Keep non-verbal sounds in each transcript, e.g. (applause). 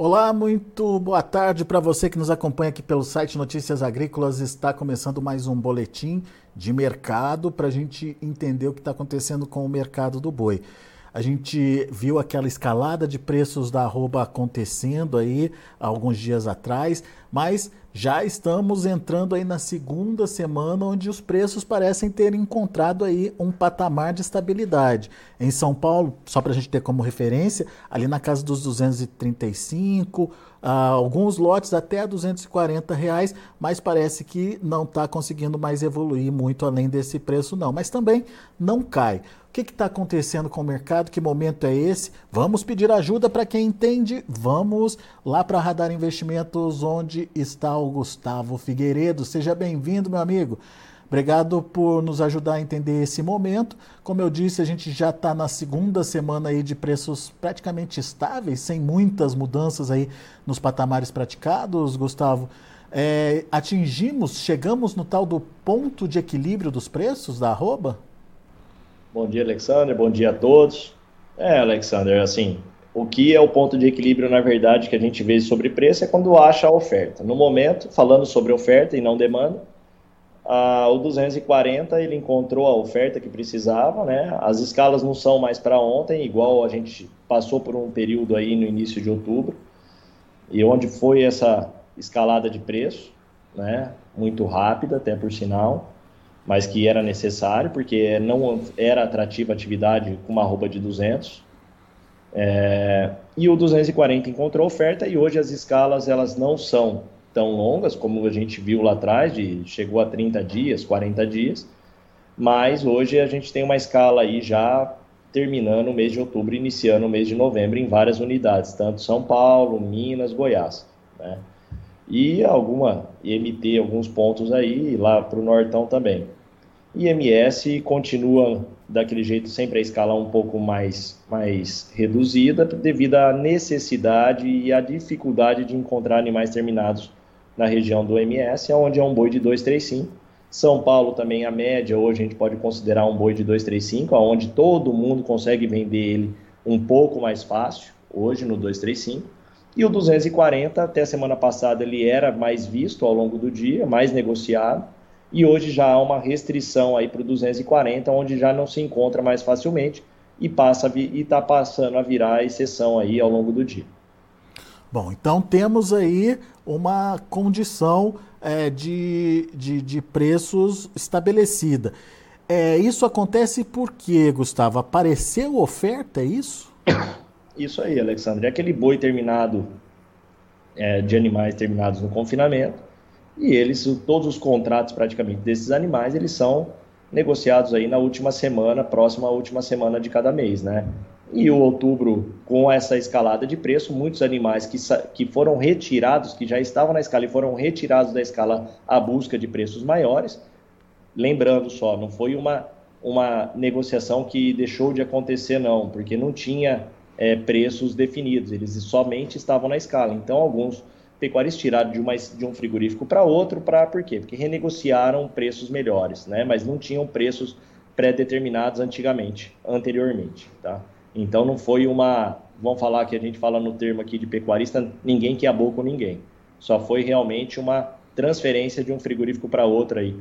Olá, muito boa tarde para você que nos acompanha aqui pelo site Notícias Agrícolas. Está começando mais um boletim de mercado para a gente entender o que está acontecendo com o mercado do boi. A gente viu aquela escalada de preços da arroba acontecendo aí alguns dias atrás, mas já estamos entrando aí na segunda semana onde os preços parecem ter encontrado aí um patamar de estabilidade. Em São Paulo, só para a gente ter como referência, ali na casa dos 235, alguns lotes até 240 reais, mas parece que não está conseguindo mais evoluir muito além desse preço não. Mas também não cai. O que está acontecendo com o mercado? Que momento é esse? Vamos pedir ajuda para quem entende. Vamos lá para Radar Investimentos, onde está o Gustavo Figueiredo. Seja bem-vindo, meu amigo. Obrigado por nos ajudar a entender esse momento. Como eu disse, a gente já está na segunda semana aí de preços praticamente estáveis, sem muitas mudanças aí nos patamares praticados, Gustavo. É, atingimos, chegamos no tal do ponto de equilíbrio dos preços da arroba? Bom dia, Alexander. Bom dia a todos. É, Alexander, assim, o que é o ponto de equilíbrio, na verdade, que a gente vê sobre preço é quando acha a oferta. No momento, falando sobre oferta e não demanda, ah, o 240 ele encontrou a oferta que precisava, né? As escalas não são mais para ontem, igual a gente passou por um período aí no início de outubro, e onde foi essa escalada de preço, né? Muito rápida, até por sinal mas que era necessário, porque não era atrativa atividade com uma roupa de 200. É, e o 240 encontrou oferta e hoje as escalas elas não são tão longas como a gente viu lá atrás, de, chegou a 30 dias, 40 dias, mas hoje a gente tem uma escala aí já terminando o mês de outubro, iniciando o mês de novembro em várias unidades, tanto São Paulo, Minas, Goiás, né? E alguma IMT, alguns pontos aí, lá para o Nortão também. IMS continua daquele jeito sempre a escala um pouco mais, mais reduzida devido à necessidade e à dificuldade de encontrar animais terminados na região do MS, onde é um boi de 235. São Paulo também a média, hoje a gente pode considerar um boi de 235, onde todo mundo consegue vender ele um pouco mais fácil, hoje no 235. E o 240, até semana passada, ele era mais visto ao longo do dia, mais negociado e hoje já há uma restrição aí para o 240, onde já não se encontra mais facilmente e passa e está passando a virar exceção aí ao longo do dia. Bom, então temos aí uma condição é, de, de, de, preços estabelecida. É, isso acontece porque, Gustavo? Apareceu oferta, é isso? (coughs) Isso aí, Alexandre. É aquele boi terminado, é, de animais terminados no confinamento, e eles, todos os contratos praticamente desses animais, eles são negociados aí na última semana, próxima à última semana de cada mês, né? E o outubro, com essa escalada de preço, muitos animais que, que foram retirados, que já estavam na escala e foram retirados da escala à busca de preços maiores. Lembrando só, não foi uma, uma negociação que deixou de acontecer, não, porque não tinha é, preços definidos, eles somente estavam na escala. Então, alguns pecuaristas tiraram de, uma, de um frigorífico para outro, para por quê? Porque renegociaram preços melhores, né? Mas não tinham preços pré-determinados antigamente, anteriormente, tá? Então não foi uma, vamos falar que a gente fala no termo aqui de pecuarista, ninguém que abou com ninguém. Só foi realmente uma transferência de um frigorífico para outro aí.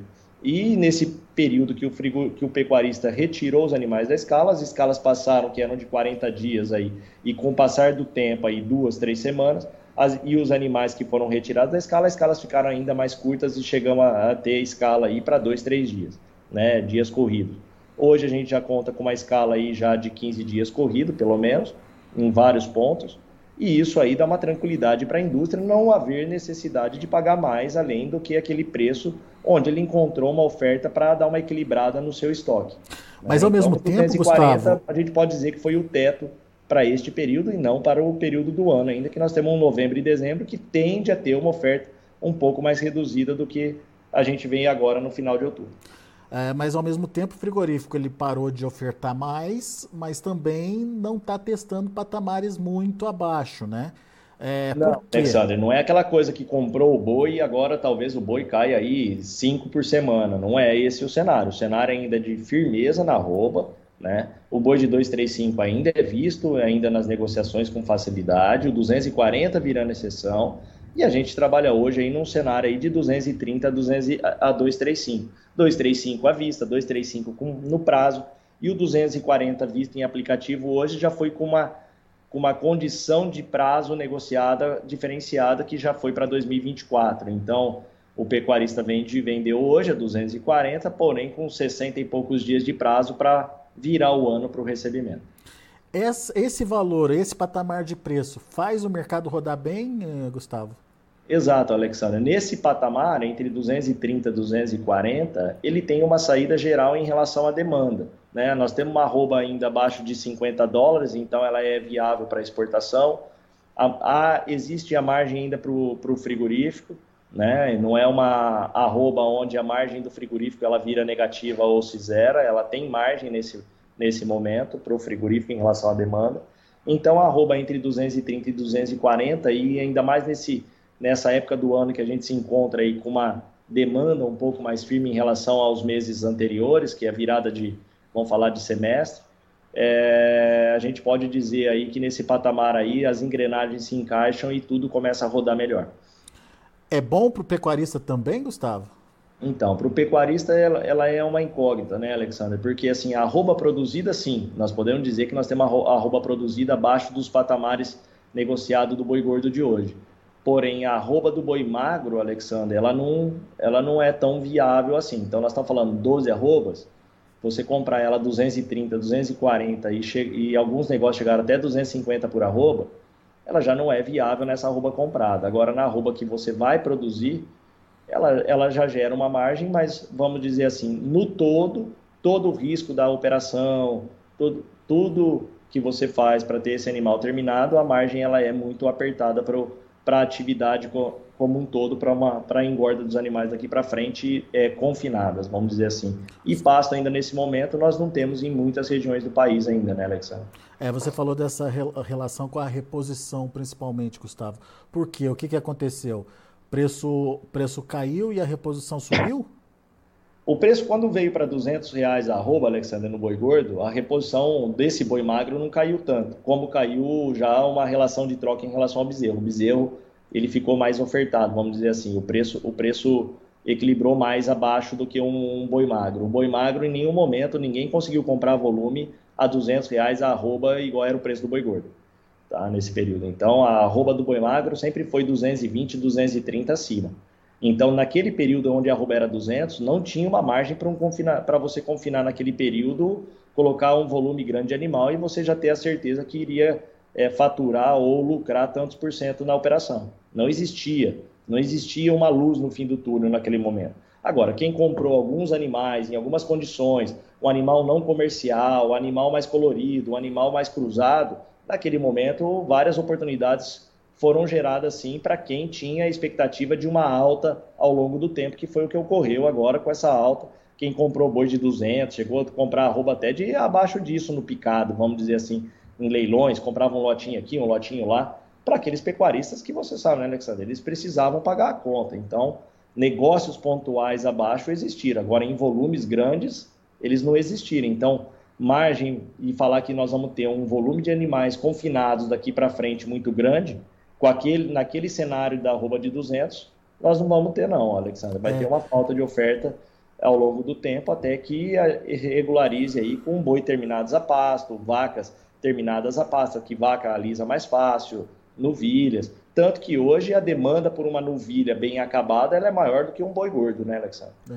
E nesse período que o, frigo, que o pecuarista retirou os animais da escala, as escalas passaram, que eram de 40 dias aí, e com o passar do tempo aí, duas, três semanas, as, e os animais que foram retirados da escala, as escalas ficaram ainda mais curtas e chegamos a, a ter escala aí para dois, três dias, né, dias corridos. Hoje a gente já conta com uma escala aí já de 15 dias corrido, pelo menos, em vários pontos, e isso aí dá uma tranquilidade para a indústria não haver necessidade de pagar mais além do que aquele preço onde ele encontrou uma oferta para dar uma equilibrada no seu estoque. Mas ao mesmo então, tempo, 240, Gustavo... a gente pode dizer que foi o teto para este período e não para o período do ano, ainda que nós temos um novembro e dezembro que tende a ter uma oferta um pouco mais reduzida do que a gente vem agora no final de outubro. É, mas ao mesmo tempo o frigorífico ele parou de ofertar mais, mas também não está testando patamares muito abaixo, né? É, não, Alexandre, não é aquela coisa que comprou o boi e agora talvez o boi caia aí cinco por semana. Não é esse o cenário. O cenário ainda é de firmeza na rouba, né? O boi de 235 ainda é visto ainda nas negociações com facilidade, o 240 virando exceção, e a gente trabalha hoje aí num cenário aí de 230 a, 200, a 235. 235 à vista, 235 com, no prazo, e o 240 visto em aplicativo hoje já foi com uma com uma condição de prazo negociada diferenciada que já foi para 2024. Então, o pecuarista vende vendeu hoje a 240, porém com 60 e poucos dias de prazo para virar o ano para o recebimento. Esse valor, esse patamar de preço, faz o mercado rodar bem, eh, Gustavo? Exato, Alexandre. Nesse patamar, entre 230 e 240, ele tem uma saída geral em relação à demanda. Né? Nós temos uma arroba ainda abaixo de 50 dólares, então ela é viável para exportação. A, a, existe a margem ainda para o frigorífico, né? não é uma arroba onde a margem do frigorífico ela vira negativa ou se zera, ela tem margem nesse, nesse momento para o frigorífico em relação à demanda. Então, a arroba entre 230 e 240, e ainda mais nesse, nessa época do ano que a gente se encontra aí com uma demanda um pouco mais firme em relação aos meses anteriores, que é a virada de, vamos falar de semestre, é, a gente pode dizer aí que nesse patamar aí as engrenagens se encaixam e tudo começa a rodar melhor. É bom para o pecuarista também, Gustavo? Então, para o pecuarista ela, ela, é uma incógnita, né, Alexander? Porque assim, a arroba produzida, sim, nós podemos dizer que nós temos a arroba produzida abaixo dos patamares negociados do boi gordo de hoje. Porém, a arroba do boi magro, Alexander, ela não, ela não é tão viável assim. Então, nós estamos falando 12 arrobas, você comprar ela 230, 240 e, e alguns negócios chegaram até 250 por arroba, ela já não é viável nessa arroba comprada. Agora, na arroba que você vai produzir, ela, ela já gera uma margem, mas vamos dizer assim, no todo, todo o risco da operação, todo, tudo que você faz para ter esse animal terminado, a margem ela é muito apertada para a atividade como um todo para a engorda dos animais daqui para frente é, confinadas, vamos dizer assim. E pasto ainda nesse momento nós não temos em muitas regiões do país ainda, né, Alexandre? É, você falou dessa relação com a reposição principalmente, Gustavo. Por quê? O que, que aconteceu? Preço, preço caiu e a reposição subiu? O preço, quando veio para 200 reais a arroba, Alexandre, no boi gordo, a reposição desse boi magro não caiu tanto, como caiu já uma relação de troca em relação ao bezerro. O bezerro ele ficou mais ofertado, vamos dizer assim, o preço, o preço equilibrou mais abaixo do que um, um boi magro. O boi magro, em nenhum momento, ninguém conseguiu comprar volume a 200 reais a arroba igual era o preço do boi gordo, tá? nesse período. Então, a arroba do boi magro sempre foi 220, 230 acima. Então, naquele período onde a arroba era 200, não tinha uma margem para um confina... você confinar naquele período, colocar um volume grande de animal e você já ter a certeza que iria é, faturar ou lucrar tantos por cento na operação. Não existia. Não existia uma luz no fim do túnel naquele momento. Agora, quem comprou alguns animais em algumas condições, um animal não comercial, um animal mais colorido, um animal mais cruzado, naquele momento várias oportunidades foram geradas sim para quem tinha a expectativa de uma alta ao longo do tempo, que foi o que ocorreu agora com essa alta. Quem comprou boi de 200, chegou a comprar arroba até de abaixo disso no picado, vamos dizer assim, em leilões, comprava um lotinho aqui, um lotinho lá, para aqueles pecuaristas que você sabe, né, Alexandre? Eles precisavam pagar a conta. Então, negócios pontuais abaixo existiram. Agora, em volumes grandes, eles não existiram. Então, margem e falar que nós vamos ter um volume de animais confinados daqui para frente muito grande, com aquele, naquele cenário da arroba de 200, nós não vamos ter não, Alexandre. Vai é. ter uma falta de oferta ao longo do tempo até que regularize aí com boi terminados a pasto, vacas terminadas a pasto, que vaca alisa mais fácil, novilhas. Tanto que hoje a demanda por uma novilha bem acabada ela é maior do que um boi gordo, né, Alexandre? É.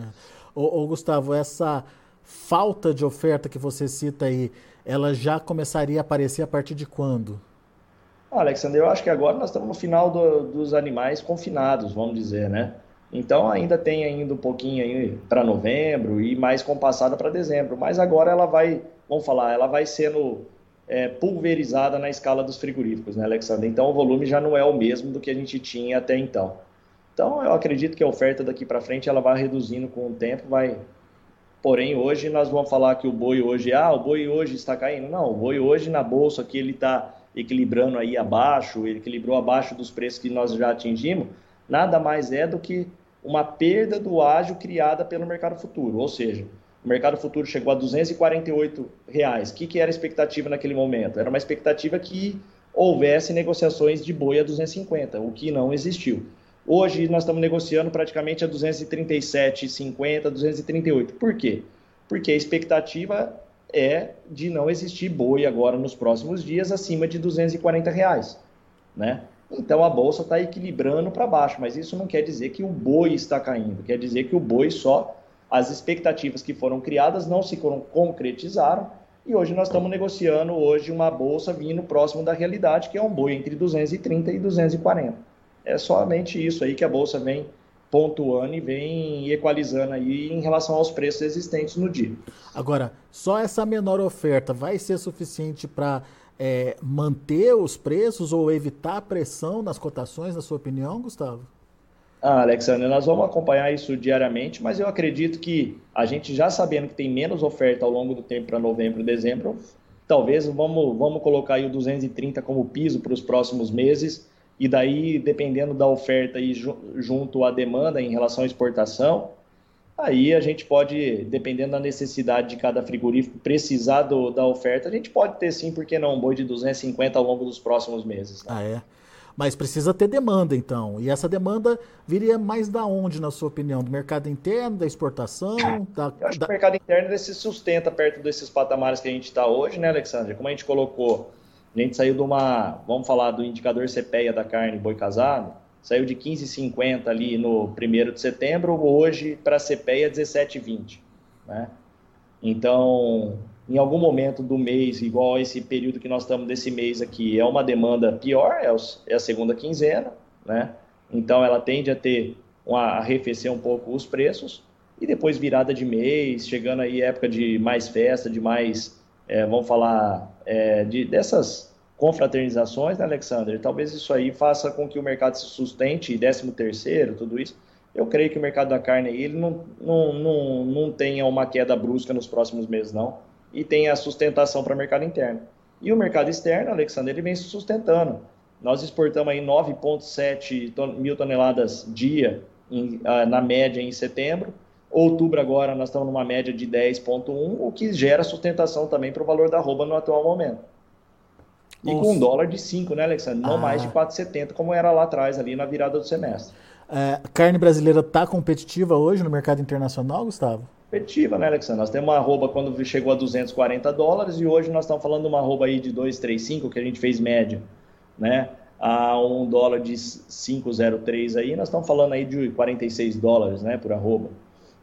Ô, ô, Gustavo, essa falta de oferta que você cita aí, ela já começaria a aparecer a partir de quando? Ah, Alexandre, eu acho que agora nós estamos no final do, dos animais confinados, vamos dizer, né? Então ainda tem ainda um pouquinho aí para novembro e mais compassada para dezembro, mas agora ela vai, vamos falar, ela vai sendo é, pulverizada na escala dos frigoríficos, né, Alexandre? Então o volume já não é o mesmo do que a gente tinha até então. Então eu acredito que a oferta daqui para frente ela vai reduzindo com o tempo, vai Porém, hoje nós vamos falar que o boi hoje, ah, o boi hoje está caindo. Não, o boi hoje na bolsa aqui ele está equilibrando aí abaixo, ele equilibrou abaixo dos preços que nós já atingimos, nada mais é do que uma perda do ágio criada pelo mercado futuro. Ou seja, o mercado futuro chegou a 248 reais. O que, que era a expectativa naquele momento? Era uma expectativa que houvesse negociações de boi a 250, o que não existiu. Hoje nós estamos negociando praticamente a 237,50, 238. Por quê? Porque a expectativa é de não existir boi agora nos próximos dias acima de 240 reais, né? Então a bolsa está equilibrando para baixo, mas isso não quer dizer que o boi está caindo, quer dizer que o boi só as expectativas que foram criadas não se concretizaram e hoje nós estamos negociando hoje uma bolsa vindo próximo da realidade, que é um boi entre 230 e 240 é somente isso aí que a bolsa vem pontuando e vem equalizando aí em relação aos preços existentes no dia. Agora, só essa menor oferta vai ser suficiente para é, manter os preços ou evitar pressão nas cotações, na sua opinião, Gustavo? Ah, Alexandre, nós vamos acompanhar isso diariamente, mas eu acredito que a gente já sabendo que tem menos oferta ao longo do tempo para novembro e dezembro, talvez vamos, vamos colocar aí o 230 como piso para os próximos meses e daí, dependendo da oferta e junto à demanda em relação à exportação, aí a gente pode, dependendo da necessidade de cada frigorífico, precisar do, da oferta, a gente pode ter sim, por que não, um boi de 250 ao longo dos próximos meses. Né? Ah, é? Mas precisa ter demanda, então. E essa demanda viria mais da onde, na sua opinião? Do mercado interno, da exportação? Da, Eu acho da... que o mercado interno se sustenta perto desses patamares que a gente está hoje, né, Alexandre? Como a gente colocou a gente saiu de uma, vamos falar do indicador CPEA da carne boi casado, saiu de 15,50 ali no 1 de setembro, hoje para a CPEA 17,20. Né? Então, em algum momento do mês, igual esse período que nós estamos desse mês aqui, é uma demanda pior, é, é a segunda quinzena, né? Então ela tende a ter uma, a arrefecer um pouco os preços e depois virada de mês, chegando aí época de mais festa, de mais é, vamos falar é, de, dessas confraternizações, né, Alexander? Talvez isso aí faça com que o mercado se sustente, 13 terceiro, tudo isso. Eu creio que o mercado da carne ele não, não, não, não tenha uma queda brusca nos próximos meses, não. E tenha sustentação para o mercado interno. E o mercado externo, Alexander, ele vem se sustentando. Nós exportamos aí 9,7 mil toneladas dia em, ah, na média em setembro Outubro agora nós estamos numa média de 10,1, o que gera sustentação também para o valor da arroba no atual momento. E Nossa. com um dólar de 5, né, Alexandre? Não ah. mais de 4,70, como era lá atrás, ali na virada do semestre. É, carne brasileira está competitiva hoje no mercado internacional, Gustavo? Competitiva, né, Alexandre? Nós temos uma arroba quando chegou a 240 dólares e hoje nós estamos falando de uma arroba aí de 2,35, que a gente fez média, né? A um dólar de 5,03 aí, nós estamos falando aí de 46 dólares, né, por arroba.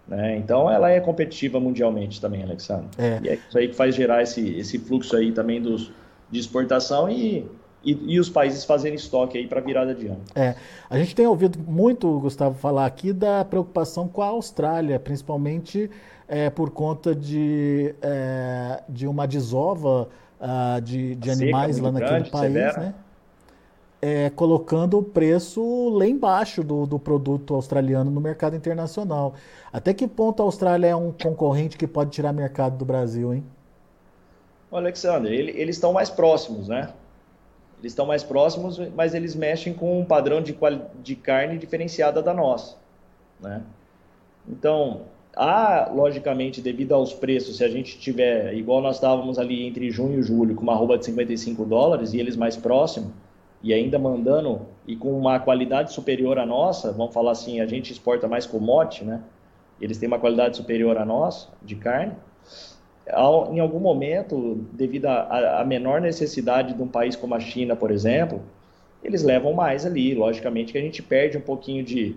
Né? Então ela é competitiva mundialmente também, Alexandre. É. E é isso aí que faz gerar esse, esse fluxo aí também dos, de exportação e, e, e os países fazerem estoque aí para virada de ano. É. A gente tem ouvido muito, Gustavo, falar aqui da preocupação com a Austrália, principalmente é, por conta de, é, de uma desova uh, de, de animais lá naquele grande, país, severa. né? é, colocando o preço lá embaixo do, do produto australiano no mercado internacional. Até que ponto a Austrália é um concorrente que pode tirar mercado do Brasil, hein? Alexandre, ele, eles estão mais próximos, né? Eles estão mais próximos, mas eles mexem com um padrão de, de carne diferenciada da nossa, né? Então, há, logicamente, devido aos preços, se a gente tiver, igual nós estávamos ali entre junho e julho, com uma arroba de 55 dólares e eles mais próximos, e ainda mandando e com uma qualidade superior à nossa, vamos falar assim, a gente exporta mais commodity, né? Eles têm uma qualidade superior à nossa de carne. Em algum momento, devido à menor necessidade de um país como a China, por exemplo, eles levam mais ali. Logicamente que a gente perde um pouquinho de,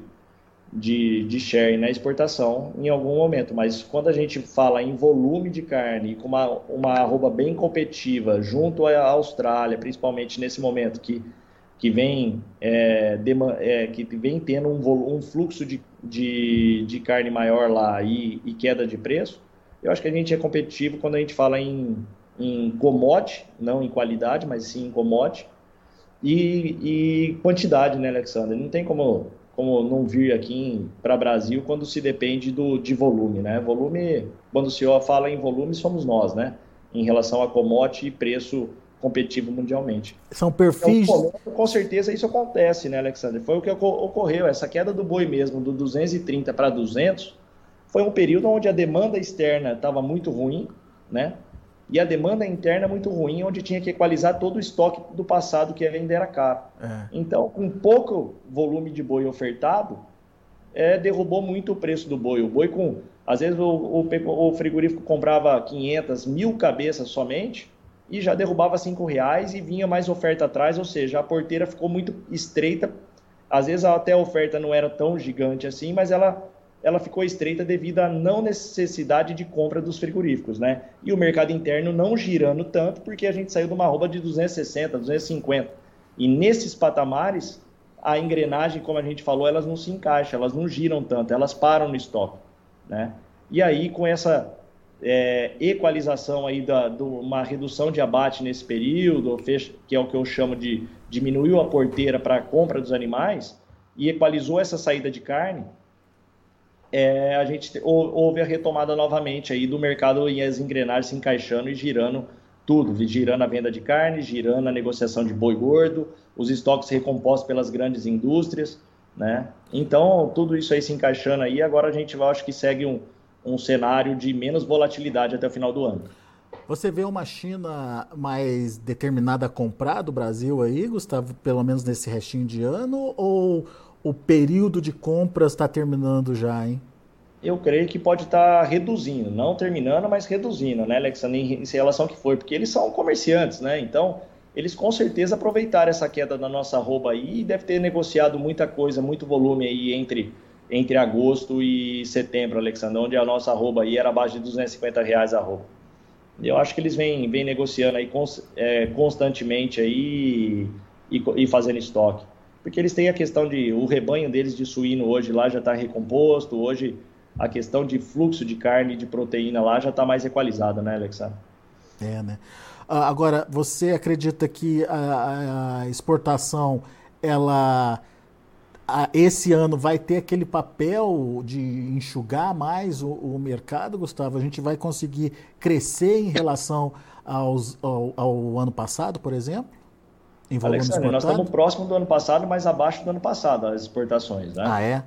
de, de share na exportação em algum momento, mas quando a gente fala em volume de carne com uma, uma arroba bem competitiva junto à Austrália, principalmente nesse momento que, que, vem, é, é, que vem tendo um, um fluxo de, de, de, carne maior lá e, e, queda de preço, eu acho que a gente é competitivo quando a gente fala em, em commodity, não em qualidade, mas sim em commodity, e, e quantidade, né, Alexander? Não tem como como não vir aqui para Brasil quando se depende do, de volume, né? Volume, quando o senhor fala em volume, somos nós, né? Em relação a commodity e preço competitivo mundialmente. São perfis. Então, com certeza isso acontece, né, Alexander? Foi o que ocorreu. Essa queda do boi mesmo, do 230 para 200, foi um período onde a demanda externa estava muito ruim, né? e a demanda interna muito ruim, onde tinha que equalizar todo o estoque do passado que ainda era caro. É. Então, com pouco volume de boi ofertado, é, derrubou muito o preço do boi. O boi com, às vezes o, o, o frigorífico comprava 500, mil cabeças somente e já derrubava cinco reais e vinha mais oferta atrás, ou seja, a porteira ficou muito estreita. Às vezes até a oferta não era tão gigante assim, mas ela ela ficou estreita devido à não necessidade de compra dos frigoríficos, né? E o mercado interno não girando tanto, porque a gente saiu de uma roupa de 260, 250. E nesses patamares, a engrenagem, como a gente falou, elas não se encaixam, elas não giram tanto, elas param no estoque, né? E aí, com essa é, equalização aí da, do, uma redução de abate nesse período, que é o que eu chamo de diminuiu a porteira para a compra dos animais e equalizou essa saída de carne, é, a gente houve a retomada novamente aí do mercado e as engrenagens se encaixando e girando tudo, girando a venda de carne, girando a negociação de boi gordo, os estoques recompostos pelas grandes indústrias, né? Então, tudo isso aí se encaixando aí, agora a gente vai, acho que segue um, um cenário de menos volatilidade até o final do ano. Você vê uma China mais determinada a comprar do Brasil aí, Gustavo, pelo menos nesse restinho de ano, ou o período de compras está terminando já, hein? Eu creio que pode estar tá reduzindo, não terminando, mas reduzindo, né, Alexandre, em relação ao que foi, porque eles são comerciantes, né? Então, eles com certeza aproveitaram essa queda da nossa arroba aí e deve ter negociado muita coisa, muito volume aí entre, entre agosto e setembro, Alexandre, onde a nossa arroba aí era abaixo de 250 reais a arroba. Eu acho que eles vêm, vêm negociando aí é, constantemente aí e, e fazendo estoque porque eles têm a questão de o rebanho deles de suíno hoje lá já está recomposto, hoje a questão de fluxo de carne de proteína lá já está mais equalizada, né, Alexandre? É, né? Ah, agora, você acredita que a, a exportação, ela a, esse ano vai ter aquele papel de enxugar mais o, o, mercado, Gustavo? A gente vai conseguir crescer em relação aos, ao, ao ano passado, por exemplo? Em volume Alexandre, nós estamos próximo do ano passado, mas abaixo do ano passado, as exportações, né? Ah, é?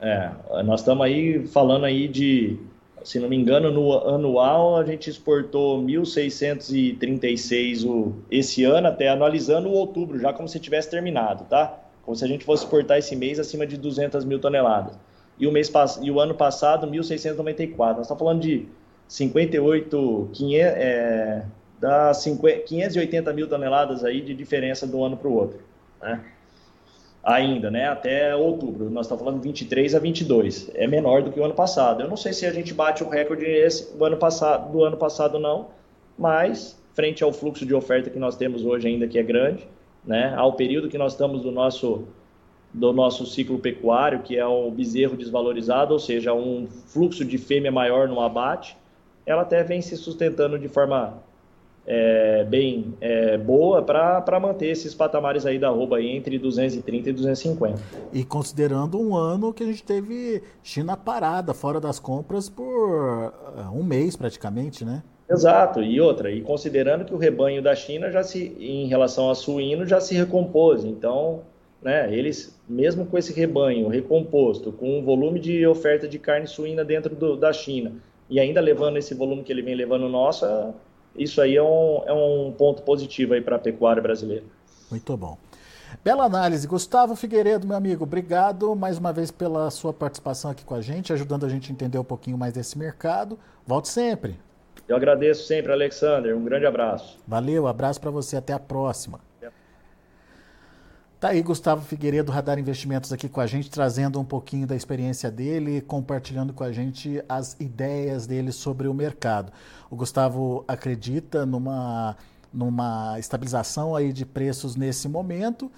É, nós estamos aí falando aí de, se não me engano, no anual a gente exportou 1.636 o, esse ano, até analisando o outubro, já como se tivesse terminado, tá? Como se a gente fosse exportar esse mês acima de 200 mil toneladas. E o, mês, e o ano passado, 1.694. Nós estamos falando de 58, 500, é, dá 50, 580 mil toneladas aí de diferença do ano para o outro, né? Ainda, né? Até outubro, nós estamos falando 23 a 22, é menor do que o ano passado. Eu não sei se a gente bate o recorde esse, do ano passado, do ano passado não, mas frente ao fluxo de oferta que nós temos hoje ainda que é grande, né? Ao período que nós estamos do nosso do nosso ciclo pecuário, que é o bezerro desvalorizado, ou seja, um fluxo de fêmea maior no abate, ela até vem se sustentando de forma é, bem é, boa para manter esses patamares aí da arroba aí entre 230 e 250. E considerando um ano que a gente teve China parada, fora das compras, por uh, um mês praticamente, né? Exato, e outra, e considerando que o rebanho da China já se, em relação a suíno, já se recompôs, então né, eles, mesmo com esse rebanho recomposto, com um volume de oferta de carne suína dentro do, da China, e ainda levando esse volume que ele vem levando nossa, isso aí é um, é um ponto positivo aí para a pecuária brasileira. Muito bom. Bela análise. Gustavo Figueiredo, meu amigo, obrigado mais uma vez pela sua participação aqui com a gente, ajudando a gente a entender um pouquinho mais desse mercado. Volte sempre. Eu agradeço sempre, Alexander. Um grande abraço. Valeu, abraço para você. Até a próxima. Tá aí Gustavo Figueiredo, Radar Investimentos, aqui com a gente, trazendo um pouquinho da experiência dele, compartilhando com a gente as ideias dele sobre o mercado. O Gustavo acredita numa, numa estabilização aí de preços nesse momento,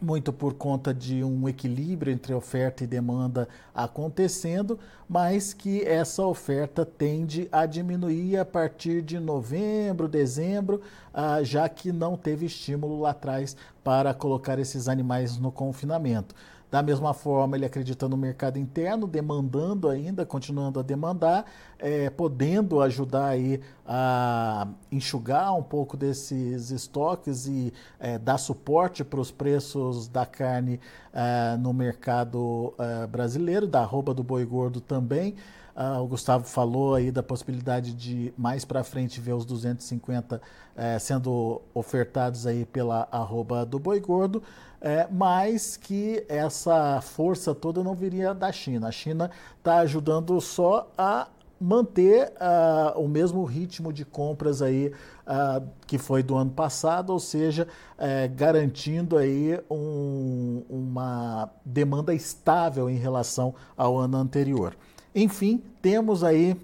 muito por conta de um equilíbrio entre oferta e demanda acontecendo, mas que essa oferta tende a diminuir a partir de novembro, dezembro, ah, já que não teve estímulo lá atrás para colocar esses animais no confinamento. Da mesma forma, ele acredita no mercado interno, demandando ainda, continuando a demandar, é, podendo ajudar aí a enxugar um pouco desses estoques e é, dar suporte para os preços da carne é, no mercado é, brasileiro, da arroba do boi gordo também. Uh, o Gustavo falou aí da possibilidade de mais para frente ver os 250 eh, sendo ofertados aí pela arroba do Boi Gordo, eh, mas que essa força toda não viria da China. A China está ajudando só a manter uh, o mesmo ritmo de compras aí uh, que foi do ano passado, ou seja, uh, garantindo aí um, uma demanda estável em relação ao ano anterior. Enfim, temos aí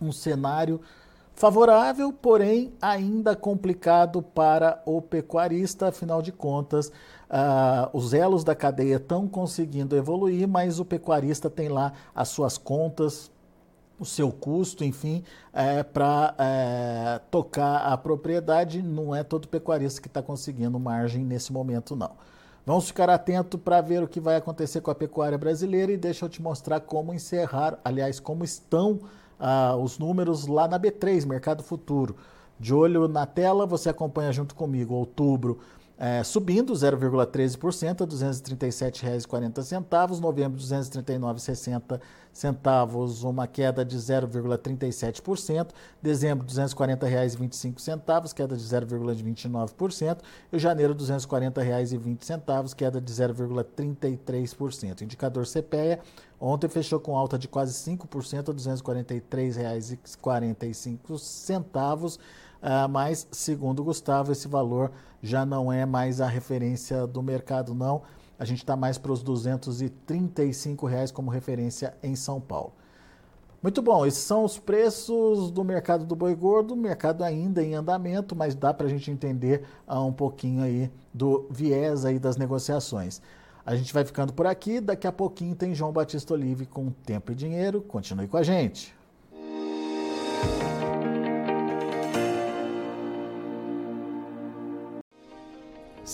um cenário favorável, porém ainda complicado para o pecuarista, afinal de contas, uh, os elos da cadeia estão conseguindo evoluir, mas o pecuarista tem lá as suas contas, o seu custo, enfim, é, para é, tocar a propriedade. Não é todo pecuarista que está conseguindo margem nesse momento, não. Vamos ficar atento para ver o que vai acontecer com a pecuária brasileira e deixa eu te mostrar como encerrar, aliás, como estão ah, os números lá na B3, Mercado Futuro. De olho na tela, você acompanha junto comigo outubro é, subindo 0,13% a R$ 237,40. Novembro, R$ 239,60 centavos, uma queda de 0,37%. Dezembro, R$ 240,25, queda de 0,29%. E janeiro, R$ 240,20, queda de 0,33%. Indicador CPEA ontem fechou com alta de quase 5% a R$ 243,45 Uh, mas, segundo Gustavo, esse valor já não é mais a referência do mercado, não. A gente está mais para os 235 reais como referência em São Paulo. Muito bom, esses são os preços do mercado do boi gordo, mercado ainda em andamento, mas dá para a gente entender uh, um pouquinho aí do viés aí das negociações. A gente vai ficando por aqui, daqui a pouquinho tem João Batista Olive com Tempo e Dinheiro. Continue com a gente.